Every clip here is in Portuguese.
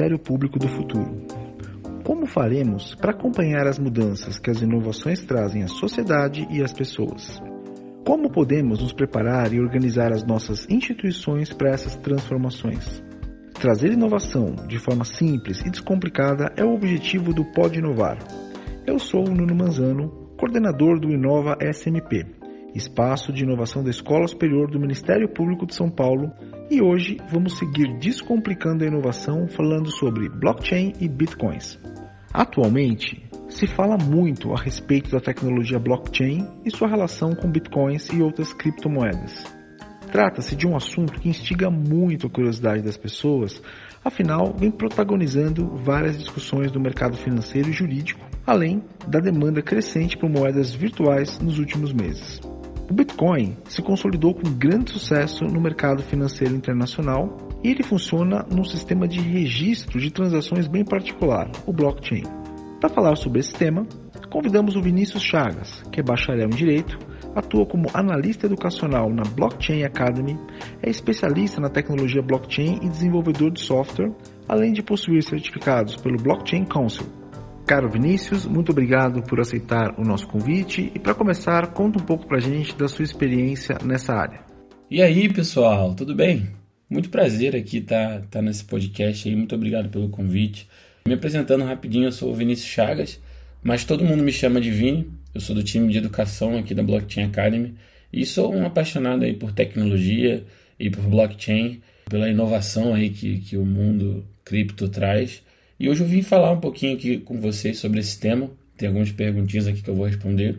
Ministério Público do futuro. Como faremos para acompanhar as mudanças que as inovações trazem à sociedade e às pessoas? Como podemos nos preparar e organizar as nossas instituições para essas transformações? Trazer inovação de forma simples e descomplicada é o objetivo do Pode Inovar. Eu sou o Nuno Manzano, coordenador do Inova SMP, espaço de inovação da Escola Superior do Ministério Público de São Paulo, e hoje vamos seguir descomplicando a inovação falando sobre blockchain e bitcoins. Atualmente, se fala muito a respeito da tecnologia blockchain e sua relação com bitcoins e outras criptomoedas. Trata-se de um assunto que instiga muito a curiosidade das pessoas, afinal, vem protagonizando várias discussões do mercado financeiro e jurídico, além da demanda crescente por moedas virtuais nos últimos meses. O Bitcoin se consolidou com grande sucesso no mercado financeiro internacional e ele funciona num sistema de registro de transações bem particular, o blockchain. Para falar sobre esse tema, convidamos o Vinícius Chagas, que é bacharel em Direito, atua como analista educacional na Blockchain Academy, é especialista na tecnologia blockchain e desenvolvedor de software, além de possuir certificados pelo Blockchain Council. Caro Vinícius, muito obrigado por aceitar o nosso convite e para começar, conta um pouco para a gente da sua experiência nessa área. E aí, pessoal, tudo bem? Muito prazer aqui estar tá, tá nesse podcast aí, muito obrigado pelo convite. Me apresentando rapidinho, eu sou o Vinícius Chagas, mas todo mundo me chama de Vini. Eu sou do time de educação aqui da Blockchain Academy e sou um apaixonado aí por tecnologia e por blockchain, pela inovação aí que, que o mundo cripto traz. E hoje eu vim falar um pouquinho aqui com vocês sobre esse tema. Tem algumas perguntinhas aqui que eu vou responder.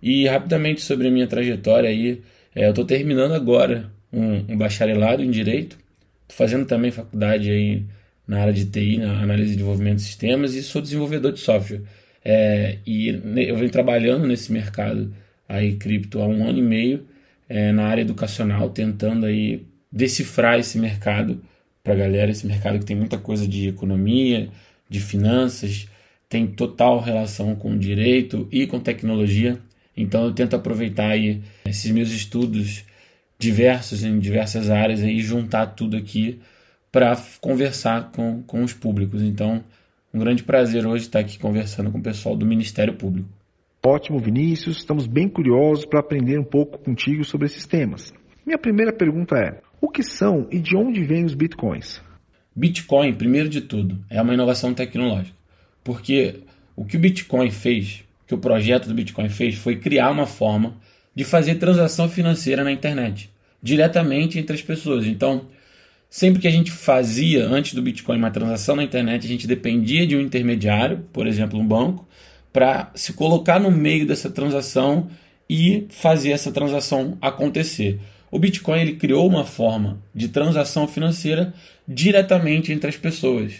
E rapidamente sobre a minha trajetória aí. É, eu estou terminando agora um, um, bacharelado em Direito. Estou fazendo também faculdade aí na área de TI, na análise e desenvolvimento de sistemas. E sou desenvolvedor de software. É, e eu venho trabalhando nesse mercado aí cripto há um ano e meio é, na área educacional, tentando aí decifrar esse mercado para a galera, esse mercado que tem muita coisa de economia, de finanças, tem total relação com direito e com tecnologia. Então eu tento aproveitar aí esses meus estudos diversos em diversas áreas e juntar tudo aqui para conversar com, com os públicos. Então um grande prazer hoje estar aqui conversando com o pessoal do Ministério Público. Ótimo, Vinícius. Estamos bem curiosos para aprender um pouco contigo sobre esses temas. Minha primeira pergunta é: o que são e de onde vêm os bitcoins? Bitcoin, primeiro de tudo, é uma inovação tecnológica. Porque o que o Bitcoin fez, que o projeto do Bitcoin fez, foi criar uma forma de fazer transação financeira na internet, diretamente entre as pessoas. Então, Sempre que a gente fazia, antes do Bitcoin, uma transação na internet, a gente dependia de um intermediário, por exemplo, um banco, para se colocar no meio dessa transação e fazer essa transação acontecer. O Bitcoin ele criou uma forma de transação financeira diretamente entre as pessoas,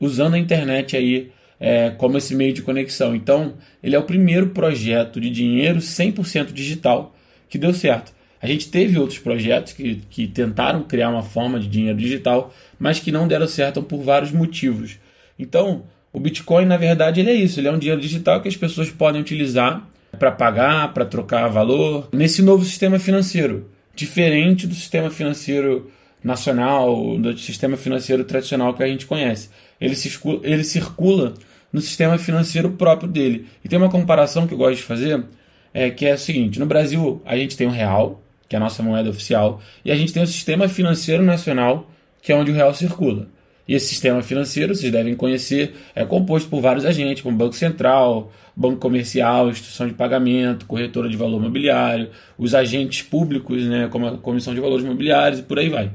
usando a internet aí é, como esse meio de conexão. Então, ele é o primeiro projeto de dinheiro 100% digital que deu certo. A gente teve outros projetos que, que tentaram criar uma forma de dinheiro digital, mas que não deram certo por vários motivos. Então, o Bitcoin, na verdade, ele é isso: ele é um dinheiro digital que as pessoas podem utilizar para pagar, para trocar valor, nesse novo sistema financeiro, diferente do sistema financeiro nacional, do sistema financeiro tradicional que a gente conhece. Ele, circula, ele circula no sistema financeiro próprio dele. E tem uma comparação que eu gosto de fazer, é, que é o seguinte: no Brasil, a gente tem o real, que é a nossa moeda oficial, e a gente tem o Sistema Financeiro Nacional, que é onde o real circula. E esse sistema financeiro, vocês devem conhecer, é composto por vários agentes, como Banco Central, Banco Comercial, Instituição de Pagamento, Corretora de Valor Imobiliário, os agentes públicos, né, como a Comissão de Valores Imobiliários e por aí vai.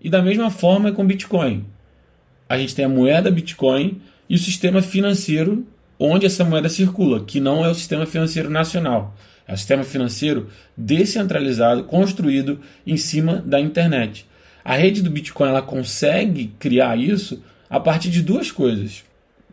E da mesma forma é com Bitcoin. A gente tem a moeda Bitcoin e o sistema financeiro onde essa moeda circula, que não é o sistema financeiro nacional. É um sistema financeiro descentralizado, construído em cima da internet. A rede do Bitcoin ela consegue criar isso a partir de duas coisas.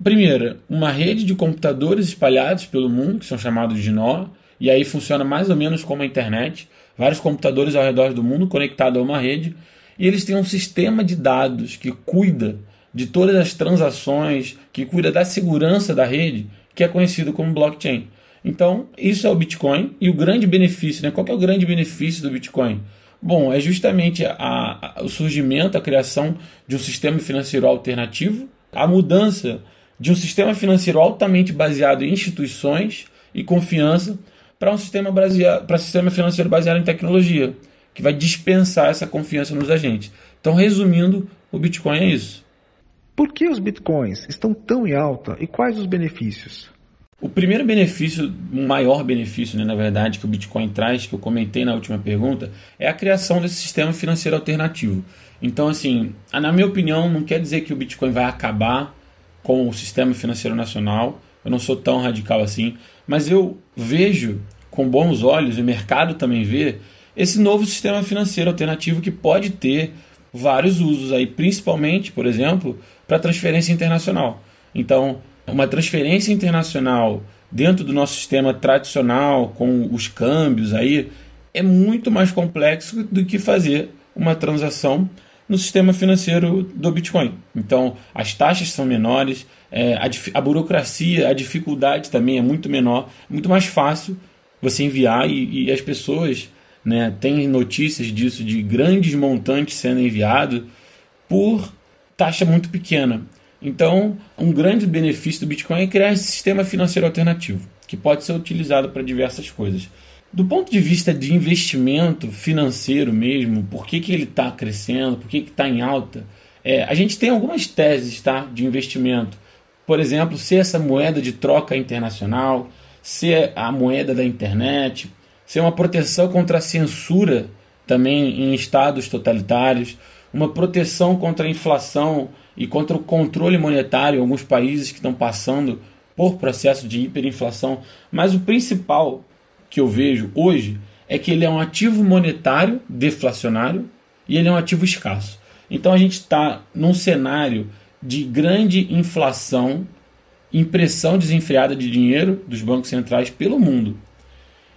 Primeira, uma rede de computadores espalhados pelo mundo, que são chamados de nó, e aí funciona mais ou menos como a internet. Vários computadores ao redor do mundo conectados a uma rede, e eles têm um sistema de dados que cuida de todas as transações, que cuida da segurança da rede, que é conhecido como blockchain. Então, isso é o Bitcoin e o grande benefício, né? Qual é o grande benefício do Bitcoin? Bom, é justamente a, a, o surgimento, a criação de um sistema financeiro alternativo a mudança de um sistema financeiro altamente baseado em instituições e confiança para um sistema, baseado, para um sistema financeiro baseado em tecnologia, que vai dispensar essa confiança nos agentes. Então, resumindo, o Bitcoin é isso. Por que os bitcoins estão tão em alta e quais os benefícios? O primeiro benefício, o maior benefício, né, na verdade, que o Bitcoin traz, que eu comentei na última pergunta, é a criação desse sistema financeiro alternativo. Então, assim, na minha opinião, não quer dizer que o Bitcoin vai acabar com o sistema financeiro nacional. Eu não sou tão radical assim, mas eu vejo com bons olhos, e o mercado também vê, esse novo sistema financeiro alternativo que pode ter vários usos aí, principalmente, por exemplo, para transferência internacional. Então, uma transferência internacional dentro do nosso sistema tradicional, com os câmbios aí, é muito mais complexo do que fazer uma transação no sistema financeiro do Bitcoin. Então, as taxas são menores, é, a, a, burocracia, a dificuldade também é muito menor, muito mais fácil você enviar e, e as pessoas né, têm notícias disso, de grandes montantes sendo enviados por taxa muito pequena. Então, um grande benefício do Bitcoin é criar esse sistema financeiro alternativo, que pode ser utilizado para diversas coisas. Do ponto de vista de investimento financeiro mesmo, por que, que ele está crescendo, por que está em alta, é, a gente tem algumas teses tá, de investimento. Por exemplo, ser essa moeda de troca internacional, ser a moeda da internet, ser uma proteção contra a censura também em estados totalitários, uma proteção contra a inflação e contra o controle monetário em alguns países que estão passando por processo de hiperinflação. Mas o principal que eu vejo hoje é que ele é um ativo monetário deflacionário e ele é um ativo escasso. Então a gente está num cenário de grande inflação, impressão desenfreada de dinheiro dos bancos centrais pelo mundo.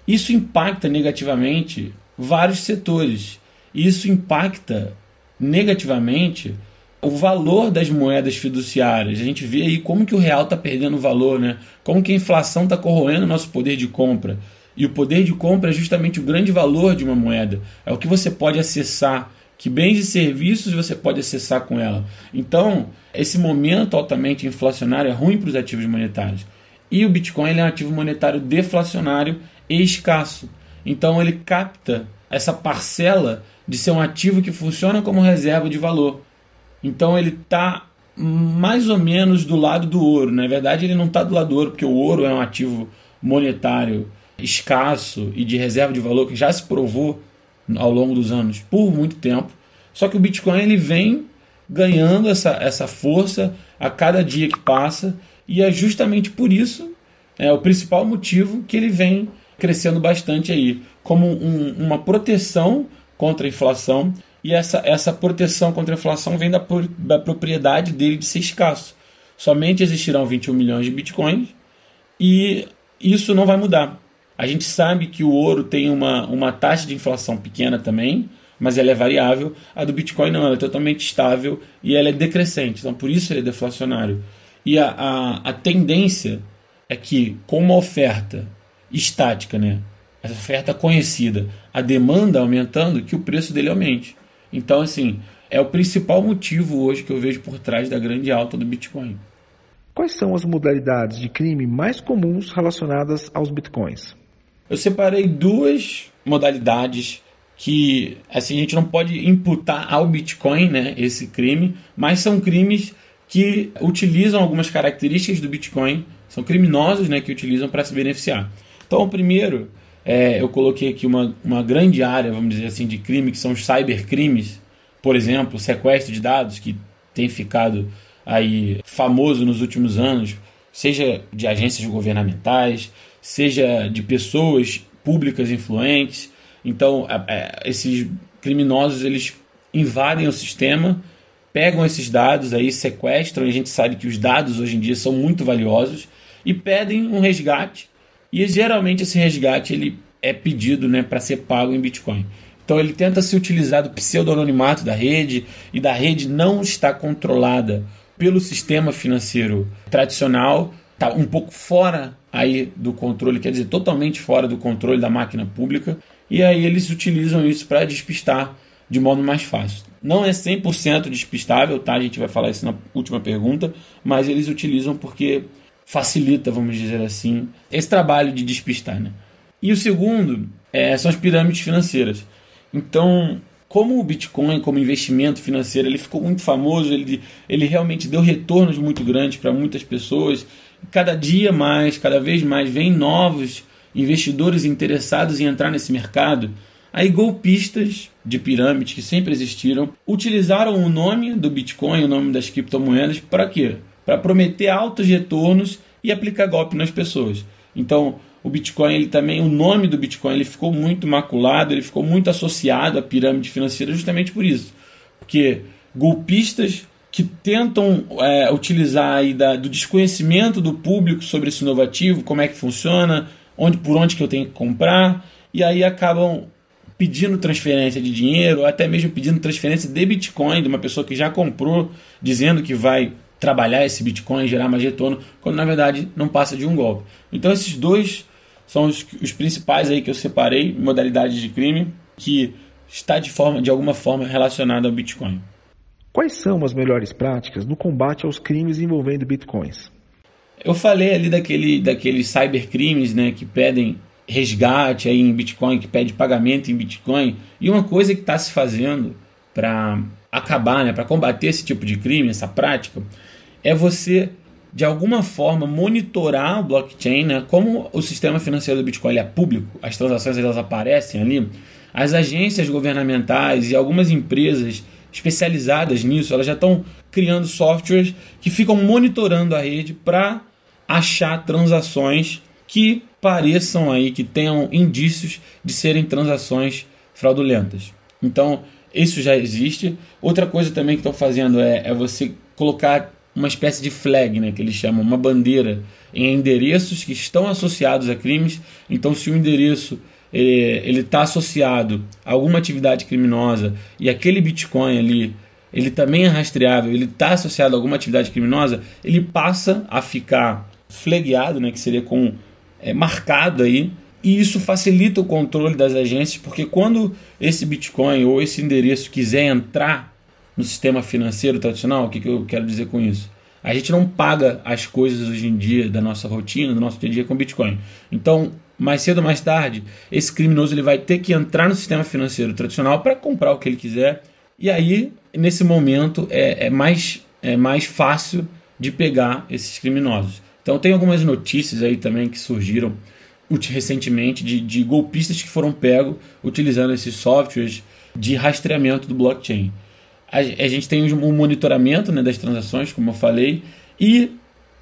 Isso impacta negativamente vários setores. Isso impacta negativamente o valor das moedas fiduciárias. A gente vê aí como que o real está perdendo valor, né? como que a inflação está corroendo o nosso poder de compra. E o poder de compra é justamente o grande valor de uma moeda. É o que você pode acessar, que bens e serviços você pode acessar com ela. Então, esse momento altamente inflacionário é ruim para os ativos monetários. E o Bitcoin é um ativo monetário deflacionário e escasso. Então, ele capta essa parcela de ser um ativo que funciona como reserva de valor. Então, ele está mais ou menos do lado do ouro. Na verdade, ele não está do lado do ouro, porque o ouro é um ativo monetário escasso e de reserva de valor que já se provou ao longo dos anos por muito tempo. Só que o Bitcoin ele vem ganhando essa, essa força a cada dia que passa e é justamente por isso é o principal motivo que ele vem crescendo bastante aí como um, uma proteção contra a inflação e essa, essa proteção contra a inflação vem da, da propriedade dele de ser escasso. Somente existirão 21 milhões de bitcoins e isso não vai mudar. A gente sabe que o ouro tem uma, uma taxa de inflação pequena também, mas ela é variável. A do Bitcoin não, ela é totalmente estável e ela é decrescente. Então, por isso ele é deflacionário. E a, a, a tendência é que, com uma oferta estática, né, essa oferta conhecida, a demanda aumentando, que o preço dele aumente. Então, assim, é o principal motivo hoje que eu vejo por trás da grande alta do Bitcoin. Quais são as modalidades de crime mais comuns relacionadas aos bitcoins? eu separei duas modalidades que assim a gente não pode imputar ao Bitcoin, né, esse crime, mas são crimes que utilizam algumas características do Bitcoin, são criminosos, né, que utilizam para se beneficiar. Então, o primeiro, é, eu coloquei aqui uma, uma grande área, vamos dizer assim, de crime, que são os cybercrimes, por exemplo, sequestro de dados, que tem ficado aí famoso nos últimos anos, seja de agências governamentais, seja de pessoas públicas influentes. Então, esses criminosos eles invadem o sistema, pegam esses dados aí, sequestram, e a gente sabe que os dados hoje em dia são muito valiosos e pedem um resgate. E geralmente esse resgate ele é pedido, né, para ser pago em Bitcoin. Então ele tenta se utilizar do pseudo-anonimato da rede e da rede não está controlada pelo sistema financeiro tradicional, está um pouco fora aí do controle, quer dizer, totalmente fora do controle da máquina pública, e aí eles utilizam isso para despistar de modo mais fácil. Não é 100% despistável, tá? A gente vai falar isso na última pergunta, mas eles utilizam porque facilita, vamos dizer assim, esse trabalho de despistar, né? E o segundo é, são as pirâmides financeiras. Então, como o Bitcoin, como investimento financeiro, ele ficou muito famoso, ele, ele realmente deu retornos muito grandes para muitas pessoas. Cada dia mais, cada vez mais, vem novos investidores interessados em entrar nesse mercado. Aí golpistas de pirâmide que sempre existiram utilizaram o nome do Bitcoin, o nome das criptomoedas, para quê? Para prometer altos retornos e aplicar golpe nas pessoas. Então, o Bitcoin, ele também, o nome do Bitcoin, ele ficou muito maculado, ele ficou muito associado à pirâmide financeira justamente por isso. Porque golpistas que tentam é, utilizar aí da, do desconhecimento do público sobre esse inovativo, como é que funciona, onde por onde que eu tenho que comprar, e aí acabam pedindo transferência de dinheiro, até mesmo pedindo transferência de Bitcoin de uma pessoa que já comprou, dizendo que vai trabalhar esse Bitcoin gerar mais retorno, quando na verdade não passa de um golpe. Então esses dois são os, os principais aí que eu separei, modalidades de crime, que está de, forma, de alguma forma relacionado ao Bitcoin. Quais são as melhores práticas no combate aos crimes envolvendo bitcoins? Eu falei ali daquele, daqueles cybercrimes né, que pedem resgate aí em Bitcoin, que pede pagamento em Bitcoin. E uma coisa que está se fazendo para acabar, né, para combater esse tipo de crime, essa prática, é você de alguma forma monitorar o blockchain, né? Como o sistema financeiro do Bitcoin é público, as transações elas aparecem ali, as agências governamentais e algumas empresas especializadas nisso, elas já estão criando softwares que ficam monitorando a rede para achar transações que pareçam aí, que tenham indícios de serem transações fraudulentas. Então, isso já existe. Outra coisa também que estão fazendo é, é você colocar uma espécie de flag, né, que eles chamam, uma bandeira em endereços que estão associados a crimes. Então, se o endereço ele está associado a alguma atividade criminosa e aquele Bitcoin ali ele também é rastreável, ele está associado a alguma atividade criminosa, ele passa a ficar flagueado, né, que seria com é, marcado aí, e isso facilita o controle das agências, porque quando esse Bitcoin ou esse endereço quiser entrar no sistema financeiro tradicional, o que, que eu quero dizer com isso? A gente não paga as coisas hoje em dia da nossa rotina, do nosso dia a dia com Bitcoin. Então, mais cedo ou mais tarde, esse criminoso ele vai ter que entrar no sistema financeiro tradicional para comprar o que ele quiser. E aí, nesse momento, é, é, mais, é mais fácil de pegar esses criminosos. Então, tem algumas notícias aí também que surgiram recentemente de, de golpistas que foram pegos utilizando esses softwares de rastreamento do blockchain. A, a gente tem um monitoramento né, das transações, como eu falei, e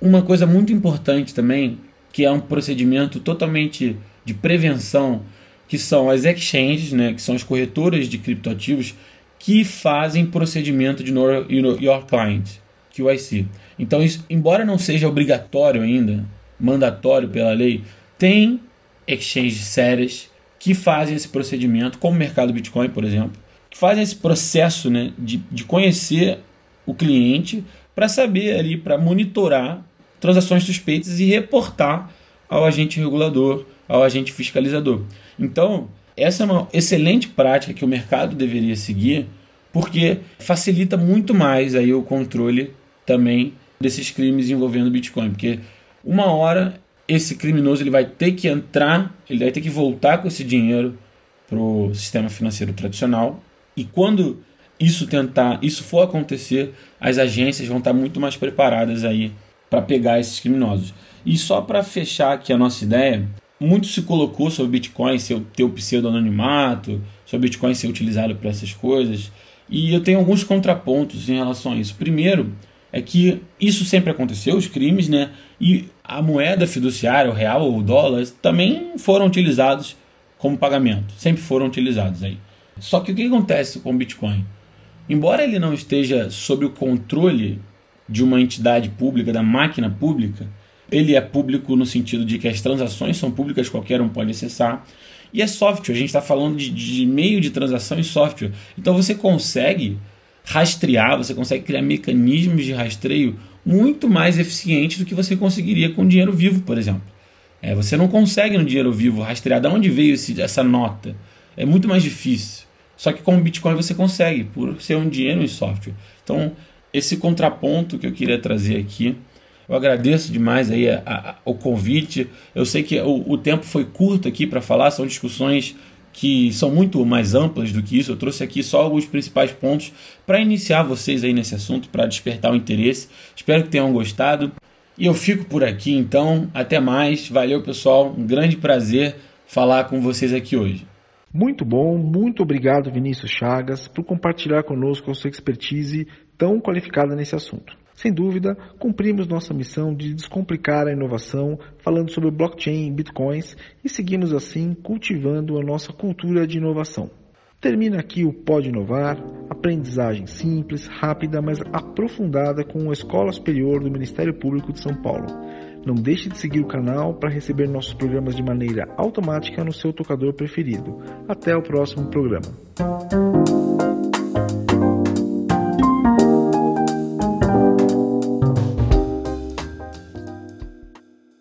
uma coisa muito importante também, que é um procedimento totalmente de prevenção, que são as exchanges, né, que são as corretoras de criptoativos, que fazem procedimento de Know Your Client, QIC. Então, isso, embora não seja obrigatório ainda, mandatório pela lei, tem exchanges sérias que fazem esse procedimento, como o mercado Bitcoin, por exemplo, que fazem esse processo né, de, de conhecer o cliente para saber ali, para monitorar transações suspeitas e reportar ao agente regulador, ao agente fiscalizador. Então, essa é uma excelente prática que o mercado deveria seguir, porque facilita muito mais aí o controle também desses crimes envolvendo Bitcoin, porque uma hora esse criminoso ele vai ter que entrar, ele vai ter que voltar com esse dinheiro para o sistema financeiro tradicional e quando isso tentar, isso for acontecer, as agências vão estar muito mais preparadas aí para pegar esses criminosos. E só para fechar aqui a nossa ideia, muito se colocou sobre Bitcoin ser, ter o pseudo-anonimato, sobre Bitcoin ser utilizado para essas coisas. E eu tenho alguns contrapontos em relação a isso. Primeiro, é que isso sempre aconteceu, os crimes, né? E a moeda fiduciária, o real ou o dólar, também foram utilizados como pagamento. Sempre foram utilizados aí. Só que o que acontece com o Bitcoin? Embora ele não esteja sob o controle de uma entidade pública, da máquina pública, ele é público no sentido de que as transações são públicas, qualquer um pode acessar. E é software, a gente está falando de, de meio de transação e software. Então você consegue rastrear, você consegue criar mecanismos de rastreio muito mais eficientes do que você conseguiria com dinheiro vivo, por exemplo. É, você não consegue no dinheiro vivo rastrear de onde veio esse, essa nota. É muito mais difícil. Só que com o Bitcoin você consegue, por ser um dinheiro em software. Então, esse contraponto que eu queria trazer aqui. Eu agradeço demais aí a, a, o convite. Eu sei que o, o tempo foi curto aqui para falar, são discussões que são muito mais amplas do que isso. Eu trouxe aqui só alguns principais pontos para iniciar vocês aí nesse assunto, para despertar o interesse. Espero que tenham gostado. E eu fico por aqui então. Até mais. Valeu, pessoal. Um grande prazer falar com vocês aqui hoje. Muito bom, muito obrigado, Vinícius Chagas, por compartilhar conosco a sua expertise tão qualificada nesse assunto. Sem dúvida, cumprimos nossa missão de descomplicar a inovação falando sobre blockchain e bitcoins e seguimos assim cultivando a nossa cultura de inovação. Termina aqui o Pode Inovar, aprendizagem simples, rápida, mas aprofundada com a Escola Superior do Ministério Público de São Paulo. Não deixe de seguir o canal para receber nossos programas de maneira automática no seu tocador preferido. Até o próximo programa.